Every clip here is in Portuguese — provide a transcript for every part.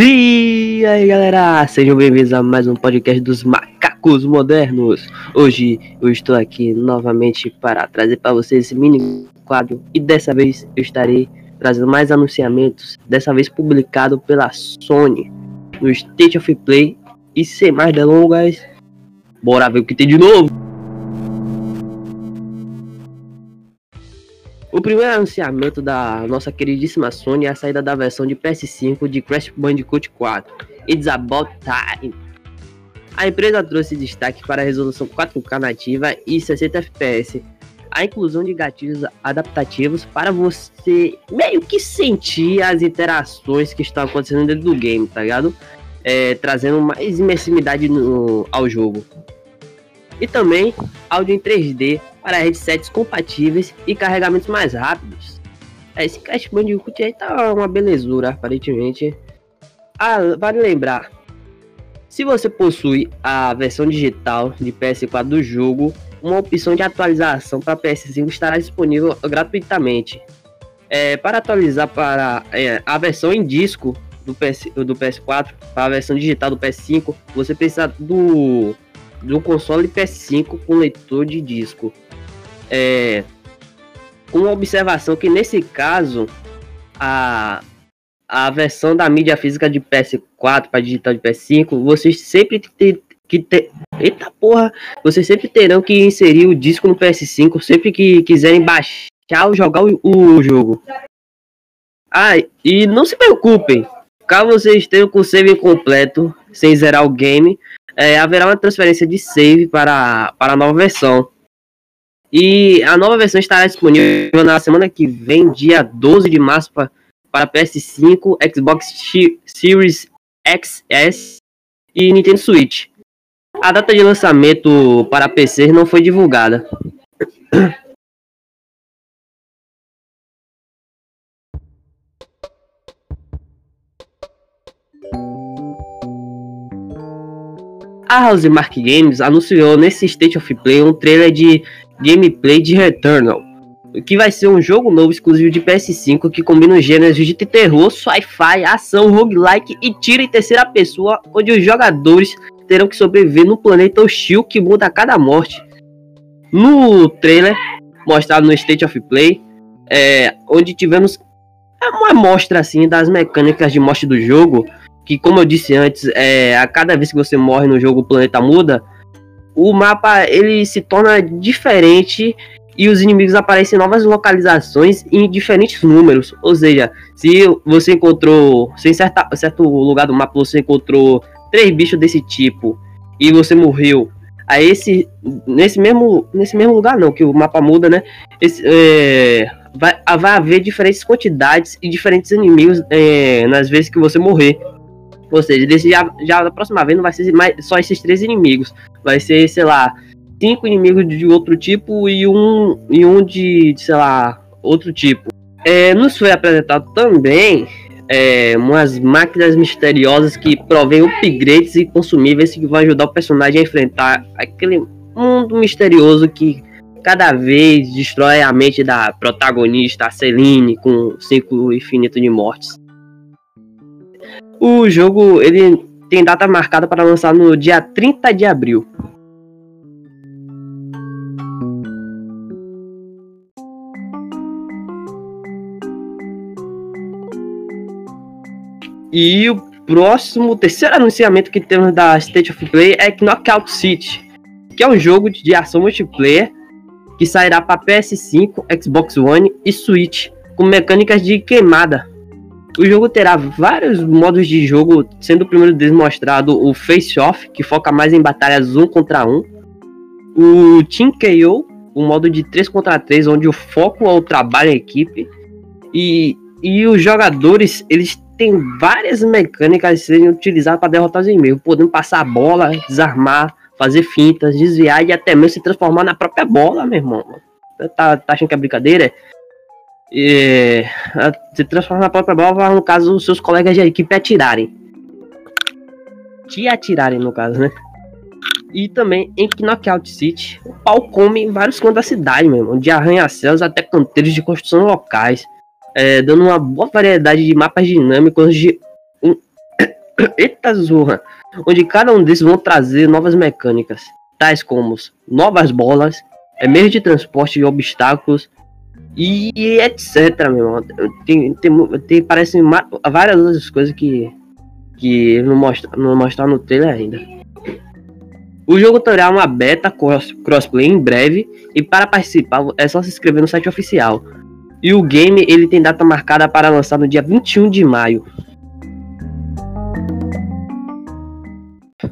E aí galera, sejam bem-vindos a mais um podcast dos macacos modernos. Hoje eu estou aqui novamente para trazer para vocês esse mini quadro e dessa vez eu estarei trazendo mais anunciamentos, dessa vez publicado pela Sony no State of Play. E sem mais delongas, bora ver o que tem de novo. O primeiro anunciamento da nossa queridíssima Sony é a saída da versão de PS5 de Crash Bandicoot 4. It's about time. A empresa trouxe destaque para a resolução 4K nativa e 60 FPS. A inclusão de gatilhos adaptativos para você meio que sentir as interações que estão acontecendo dentro do game, tá ligado? É, trazendo mais imersividade no, ao jogo. E também áudio em 3D para headsets compatíveis e carregamentos mais rápidos. Esse Crash Bandicoot aí tá uma belezura, aparentemente. Ah, vale lembrar, se você possui a versão digital de PS4 do jogo, uma opção de atualização para PS5 estará disponível gratuitamente. É, para atualizar para é, a versão em disco do, PS, do PS4 para a versão digital do PS5, você precisa do, do console PS5 com leitor de disco é, uma observação que nesse caso a, a versão da mídia física de PS4 para digital de PS5, vocês sempre ter, que ter. Eita porra! Vocês sempre terão que inserir o disco no PS5 sempre que quiserem baixar ou jogar o, o jogo. Ah, e não se preocupem, caso vocês estejam com o save incompleto, sem zerar o game, é, haverá uma transferência de save para, para a nova versão. E a nova versão estará disponível na semana que vem, dia 12 de março, pra, para PS5, Xbox Series XS e Nintendo Switch. A data de lançamento para PC não foi divulgada. A Housemark Games anunciou nesse State of Play um trailer de gameplay de Returnal, que vai ser um jogo novo exclusivo de PS5 que combina os gêneros de terror, sci-fi, ação, roguelike e tiro em terceira pessoa, onde os jogadores terão que sobreviver no planeta hostil que muda a cada morte. No trailer, mostrado no State of Play, é, onde tivemos uma amostra assim das mecânicas de morte do jogo, que como eu disse antes, é, a cada vez que você morre no jogo o planeta muda, o mapa ele se torna diferente e os inimigos aparecem em novas localizações em diferentes números. Ou seja, se você encontrou, se em certa, certo lugar do mapa você encontrou três bichos desse tipo e você morreu, a esse nesse mesmo nesse mesmo lugar não, que o mapa muda, né? Esse, é, vai, vai haver diferentes quantidades e diferentes inimigos é, nas vezes que você morrer. Ou seja, desse já, já da próxima vez não vai ser mais, só esses três inimigos. Vai ser, sei lá, cinco inimigos de outro tipo e um, e um de, de sei lá, outro tipo. É, nos foi apresentado também é, umas máquinas misteriosas que provêm upgrades e consumíveis que vão ajudar o personagem a enfrentar aquele mundo misterioso que cada vez destrói a mente da protagonista, Celine, com ciclo infinito de mortes. O jogo ele tem data marcada para lançar no dia 30 de abril. E o próximo, terceiro anunciamento que temos da State of Play é Knockout City, que é um jogo de ação multiplayer que sairá para PS5, Xbox One e Switch, com mecânicas de queimada, o jogo terá vários modos de jogo, sendo o primeiro deles mostrado o Face Off, que foca mais em batalhas 1 contra 1. O Team KO, o modo de 3 contra 3, onde o foco é o trabalho em equipe. E, e os jogadores, eles têm várias mecânicas serem utilizadas para derrotar os inimigos, podendo passar a bola, desarmar, fazer fintas, desviar e até mesmo se transformar na própria bola, meu irmão. Tá, tá achando que é brincadeira? É, se transforma na própria bola, no caso, os seus colegas de equipe atirarem. Te atirarem, no caso, né? E também em Knockout City, o pau come em vários cantos da cidade, meu irmão, de arranha-céus até canteiros de construção locais, é, dando uma boa variedade de mapas dinâmicos de. Eita zorra! Onde cada um desses vão trazer novas mecânicas, tais como novas bolas, é, meios de transporte e obstáculos, e etc, meu irmão. Tem, tem, tem, parece várias outras coisas que, que não, mostra, não mostraram no trailer ainda. O jogo terá uma beta cross, crossplay em breve e para participar é só se inscrever no site oficial. E o game ele tem data marcada para lançar no dia 21 de maio.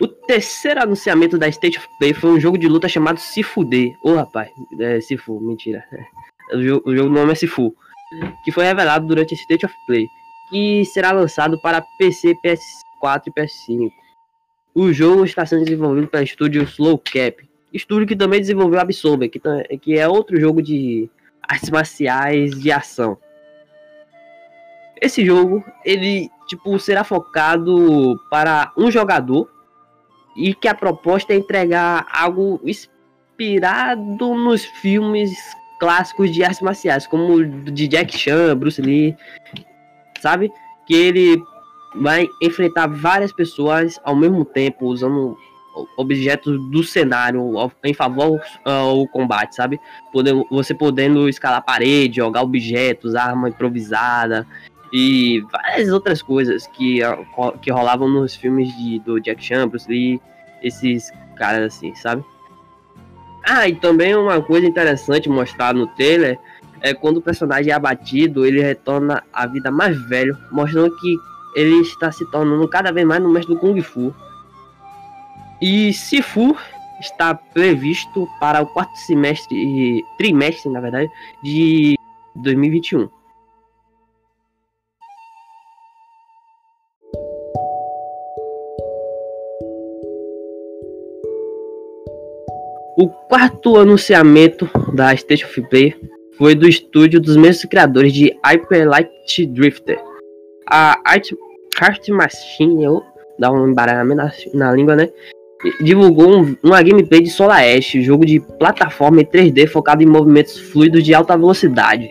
O terceiro anunciamento da State of Play foi um jogo de luta chamado Sifu D. Ô oh, rapaz, é Sifu, mentira. O jogo, o jogo nome é Sifu. Que foi revelado durante a State of Play. Que será lançado para PC, PS4 e PS5. O jogo está sendo desenvolvido pelo estúdio Slow Cap. Estúdio que também desenvolveu Absolver, que, que é outro jogo de artes marciais de ação. Esse jogo, ele tipo será focado para um jogador e que a proposta é entregar algo inspirado nos filmes clássicos de artes marciais, como de Jack Chan, Bruce Lee, sabe? Que ele vai enfrentar várias pessoas ao mesmo tempo, usando objetos do cenário em favor ao combate, sabe? Podendo, você podendo escalar parede, jogar objetos, arma improvisada e várias outras coisas que, que rolavam nos filmes de, do Jack Chan, Bruce Lee, esses caras assim, sabe? Ah, e também uma coisa interessante mostrar no trailer é quando o personagem é abatido, ele retorna à vida mais velho, mostrando que ele está se tornando cada vez mais no mestre do Kung Fu. E Sifu está previsto para o quarto semestre, trimestre, na verdade, de 2021. O quarto anunciamento da State of Play foi do estúdio dos mesmos criadores de Hyper Light Drifter. A Art, Art Machine, eu dá um embaralhamento na, na língua, né? Divulgou um, uma gameplay de Solar Ash, jogo de plataforma em 3D focado em movimentos fluidos de alta velocidade.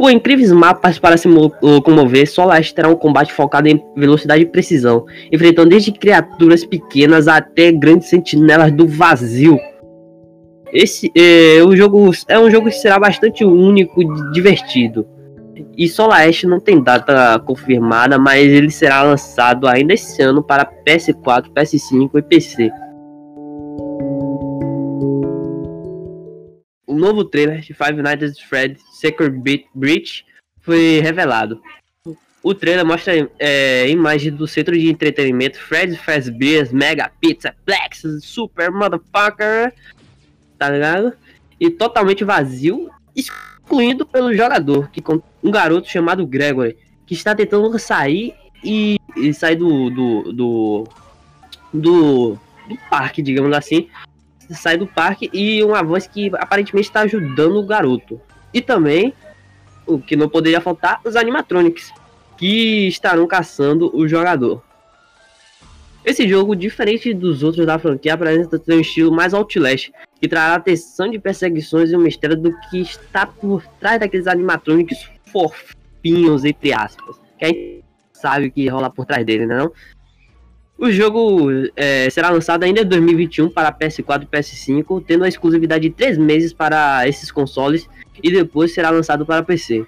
Com incríveis mapas para se locomover, Soleste terá um combate focado em velocidade e precisão, enfrentando desde criaturas pequenas até grandes sentinelas do vazio. Esse é, o jogo é um jogo que será bastante único e divertido. E Soleste não tem data confirmada, mas ele será lançado ainda esse ano para PS4, PS5 e PC. Novo trailer de Five Nights at Freddy's Secret Breach foi revelado. O trailer mostra é, imagens do centro de entretenimento Freddy's Fazbear's Mega Pizza Plex Super Motherfucker, tá ligado? E totalmente vazio, excluindo pelo jogador, que um garoto chamado Gregory, que está tentando sair e, e sair do do, do do, do parque, digamos assim, sai do parque e uma voz que aparentemente está ajudando o garoto. E também, o que não poderia faltar, os animatronics, que estarão caçando o jogador. Esse jogo, diferente dos outros da franquia, apresenta um estilo mais Outlast, que trará atenção de perseguições e um mistério do que está por trás daqueles animatronics fofinhos, entre aspas. Que a gente sabe o que rola por trás dele, não? O jogo é, será lançado ainda em 2021 para PS4 e PS5, tendo a exclusividade de 3 meses para esses consoles e depois será lançado para PC.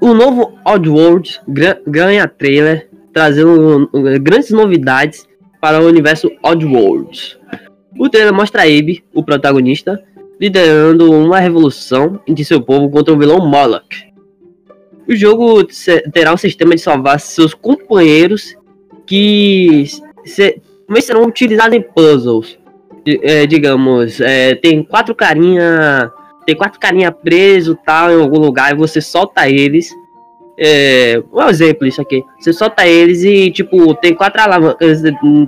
O novo Oddworld ganha trailer, trazendo grandes novidades para o universo Oddworld. O trailer mostra Abe, o protagonista, liderando uma revolução de seu povo contra o vilão Moloch. O jogo terá um sistema de salvar seus companheiros que também serão utilizados em puzzles. É, digamos, é, tem quatro carinha, tem quatro carinha preso tal em algum lugar e você solta eles. É, um exemplo isso aqui. Você solta eles e tipo tem quatro alavancas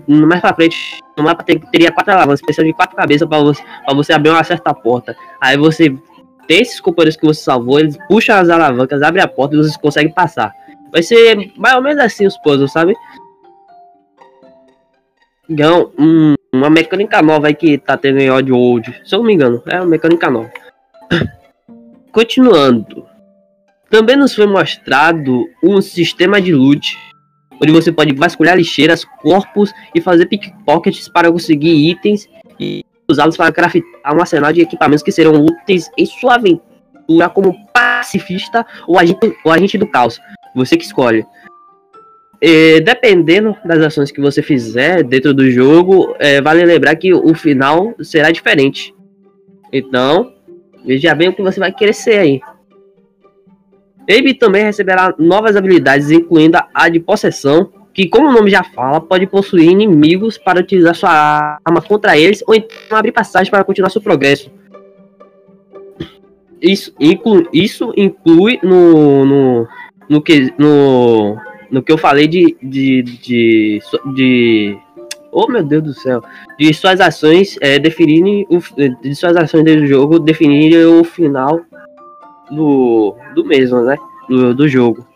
mais para frente no mapa tem, teria quatro alavancas, precisa de quatro cabeças para você, você abrir uma certa porta. Aí você tem esses companheiros que você salvou, eles puxam as alavancas, abrem a porta e vocês conseguem passar. Vai ser mais ou menos assim os puzzles, sabe? Então, um, uma mecânica nova aí que tá tendo em Odd World. Se eu não me engano, é uma mecânica nova. Continuando. Também nos foi mostrado um sistema de loot, onde você pode vasculhar lixeiras, corpos e fazer pickpockets para conseguir itens e usá-los para craftar um arsenal de equipamentos que serão úteis em sua aventura como pacifista ou agente, ou agente do caos. Você que escolhe. E, dependendo das ações que você fizer dentro do jogo, é, vale lembrar que o final será diferente. Então, veja bem o que você vai querer ser aí. Abe também receberá novas habilidades, incluindo a de possessão, que, como o nome já fala, pode possuir inimigos para utilizar sua arma contra eles ou então abrir passagem para continuar seu progresso. Isso, inclu, isso inclui no, no, no, que, no, no que eu falei de, de, de, de oh meu Deus do céu, de suas ações é, definirem o, de suas ações do jogo definirem o final do, do mesmo, né? Do, do jogo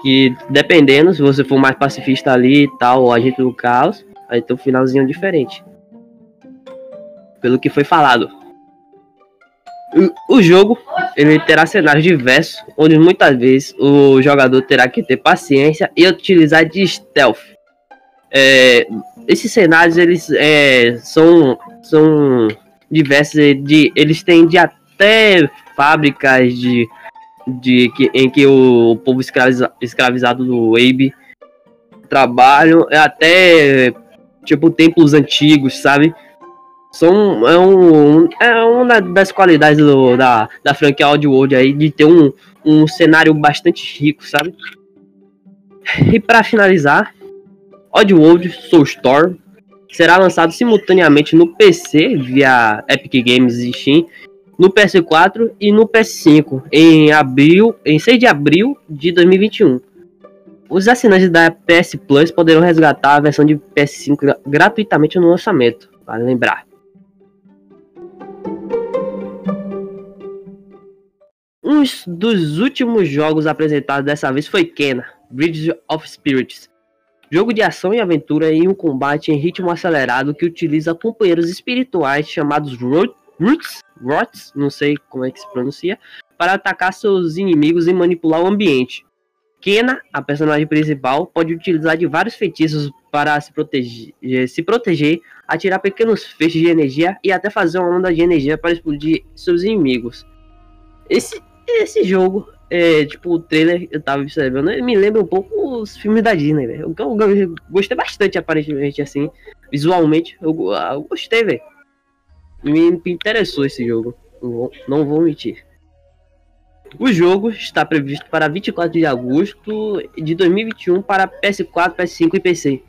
que dependendo, se você for mais pacifista ali e tal, ou agente do caos, vai ter um finalzinho diferente. Pelo que foi falado. O jogo ele terá cenários diversos, onde muitas vezes o jogador terá que ter paciência e utilizar de stealth. É, esses cenários eles é, são, são diversos, de, eles têm de até fábricas de de que, em que o, povo escraviza, escravizado do Abe trabalham é até tipo templos antigos, sabe? São é, um, é uma das qualidades do, da, da franquia World aí de ter um, um cenário bastante rico, sabe? E para finalizar, Oddworld Soulstorm será lançado simultaneamente no PC via Epic Games e Steam no PS4 e no PS5 em abril, em 6 de abril de 2021. Os assinantes da PS Plus poderão resgatar a versão de PS5 gratuitamente no lançamento, vale lembrar. Um dos últimos jogos apresentados dessa vez foi Kena, Bridge of Spirits, jogo de ação e aventura em um combate em ritmo acelerado que utiliza companheiros espirituais chamados Road Roots, Rots, não sei como é que se pronuncia, para atacar seus inimigos e manipular o ambiente. Kena, a personagem principal, pode utilizar de vários feitiços para se proteger, se proteger, atirar pequenos feixes de energia e até fazer uma onda de energia para explodir seus inimigos. Esse, esse jogo, é, tipo, o trailer eu tava observando, me lembra um pouco os filmes da Disney, velho. Eu, eu, eu, gostei bastante, aparentemente, assim, visualmente. Eu, eu gostei, velho me interessou esse jogo. Não vou, não vou mentir. O jogo está previsto para 24 de agosto de 2021 para PS4, PS5 e PC.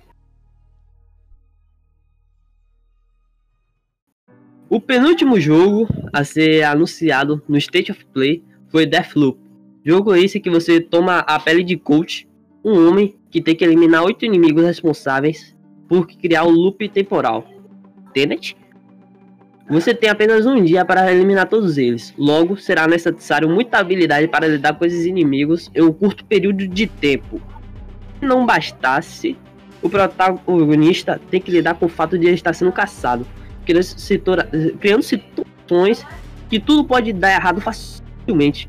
O penúltimo jogo a ser anunciado no State of Play foi Deathloop. Jogo esse que você toma a pele de coach, um homem que tem que eliminar oito inimigos responsáveis por criar o loop temporal. Tenet? Você tem apenas um dia para eliminar todos eles. Logo, será necessário muita habilidade para lidar com esses inimigos em um curto período de tempo. Se não bastasse, o protagonista tem que lidar com o fato de ele estar sendo caçado, criando, situações que tudo pode dar errado facilmente.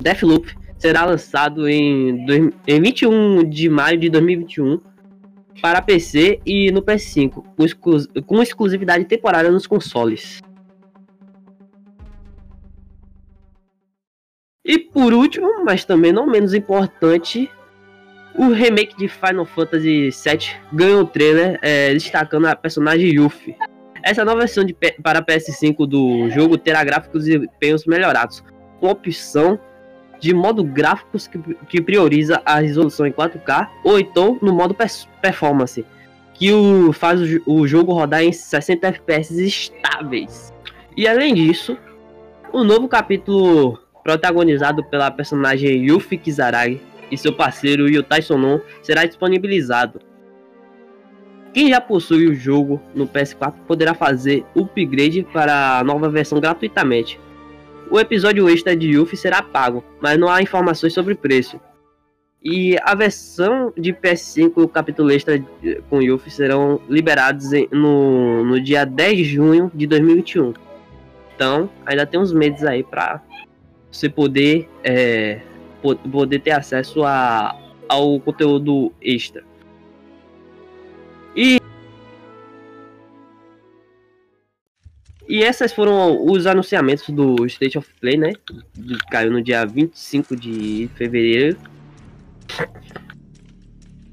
Deathloop será lançado em, em 21 de maio de 2021 para PC e no PS5, com exclusividade temporária nos consoles. E por último, mas também não menos importante, o remake de Final Fantasy VII ganhou o trailer é, destacando a personagem Yuffie. Essa nova versão de, para PS5 do jogo terá gráficos e desempenhos melhorados, com opção de modo gráficos que, que prioriza a resolução em 4K ou então no modo performance, que o, faz o, o jogo rodar em 60 FPS estáveis. E além disso, o novo capítulo protagonizado pela personagem Yuffie Kizaragi e seu parceiro Yutai Sonon será disponibilizado. Quem já possui o jogo no PS4 poderá fazer upgrade para a nova versão gratuitamente. O episódio extra de Yuffie será pago, mas não há informações sobre preço. E a versão de PS5 e o capítulo extra com Yuffie serão liberados no, no dia 10 de junho de 2021. Então, ainda tem uns meses aí pra você poder, é, poder ter acesso a, ao conteúdo extra. E essas foram os anunciamentos do State of Play, né? Que caiu no dia 25 de fevereiro.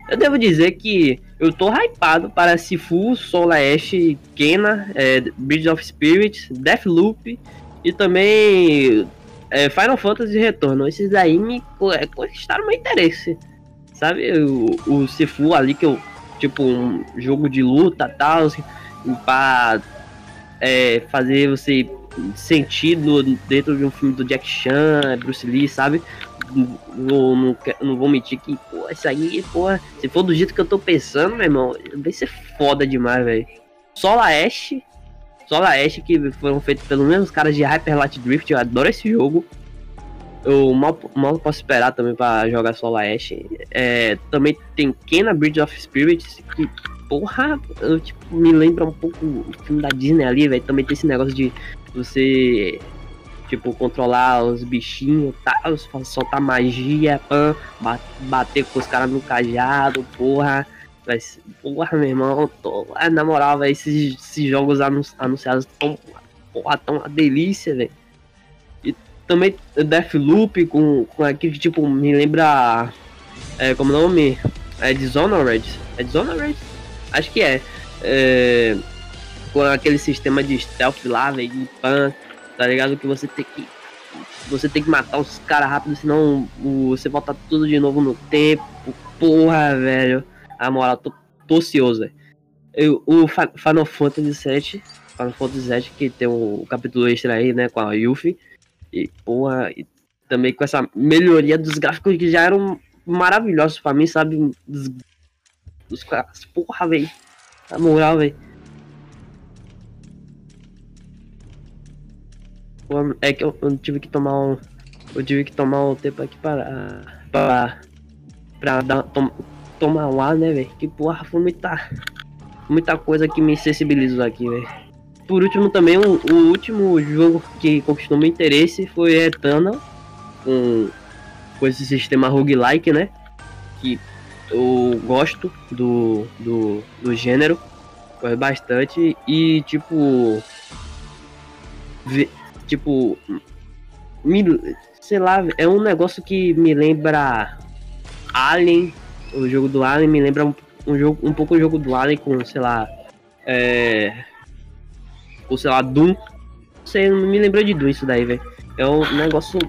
Eu devo dizer que eu tô hypado para Sifu, Soul Ash, Kena, é, Bridge of Spirits, Deathloop e também é, Final Fantasy Retorno. Esses aí me é, conquistaram meu interesse. Sabe, o, o Sifu ali que eu, tipo, um jogo de luta tal, assim, pra é, fazer você sentir no, dentro de um filme do Jack Chan, Bruce Lee, sabe? Não, não, não vou mentir que, pô, isso aí, se for do jeito que eu tô pensando, meu irmão, vai ser foda demais, velho. Sola Ash, Sola Ash, que foram feitos pelos mesmos caras de Hyper Light Drift, eu adoro esse jogo. Eu mal, mal posso esperar também pra jogar Sola Ash. É, também tem Kena Bridge of Spirits, que porra, eu, tipo, me lembra um pouco o filme da Disney ali, velho. Também tem esse negócio de você, tipo, controlar os bichinhos tal, soltar magia, pã, bater com os caras no cajado, porra. Mas, porra, meu irmão, tô, na moral, velho, esses, esses jogos anunciados tão, porra, tão uma delícia, velho. E também Deathloop com, com aquele tipo, me lembra, é, como nome? É Dishonored? É Dishonored? Acho que é. é com aquele sistema de stealth lá, velho, de pan, tá ligado? Que você tem que. Você tem que matar os caras rápido, senão você volta tudo de novo no tempo. Porra, velho. A moral, tô, tô ocioso, velho. O Final Fantasy VII, Final Fantasy VII, que tem o, o capítulo extra aí, né, com a Yuffie. E, porra, e também com essa melhoria dos gráficos que já eram maravilhosos pra mim, sabe? Dos caras. Porra, velho. Na moral, velho. É que eu, eu, tive que tomar um. Eu tive que tomar um tempo aqui para. para. pra dar, tom, tomar um ar, né, velho? Que porra, foi muita. Muita coisa que me sensibilizou aqui, velho. Por último, também, o, o, último jogo que conquistou meu interesse foi Eternal. Com, com esse sistema roguelike, né? Que eu gosto do, do, do gênero, gosto bastante e tipo. Ve, tipo. Me, sei lá, é um negócio que me lembra Alien, o jogo do Alien me lembra um, um jogo, um pouco o jogo do Alien com, sei lá, é. Ou sei lá, Doom. Não sei, me lembrou de Doom isso daí, velho. É um negócio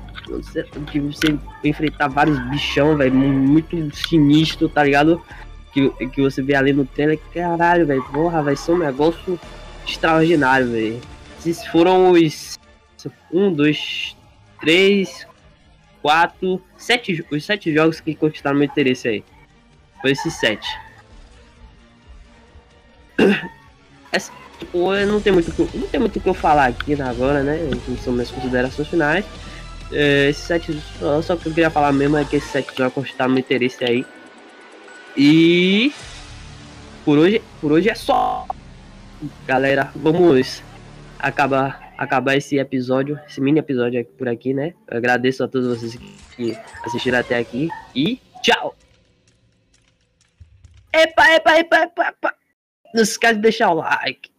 de você enfrentar vários bichão, velho, muito sinistro, tá ligado? Que, que você vê ali no trailer, caralho, velho, porra, vai ser um negócio extraordinário, velho. Esses foram os um, dois, três, quatro, sete, os sete jogos que conquistaram meu interesse aí. Foi esses sete. Essa, tipo, não tem muito, não tem muito o que eu falar aqui agora, né? São minhas considerações finais. É, esse set, só, só que eu queria falar mesmo é que esse set vai constar meu interesse aí. E por hoje, por hoje é só. Galera, vamos acabar acabar esse episódio, esse mini episódio aqui por aqui, né? Eu agradeço a todos vocês que assistiram até aqui e tchau. Epa, epa, epa, epa, epa. Não esquece de deixar o like.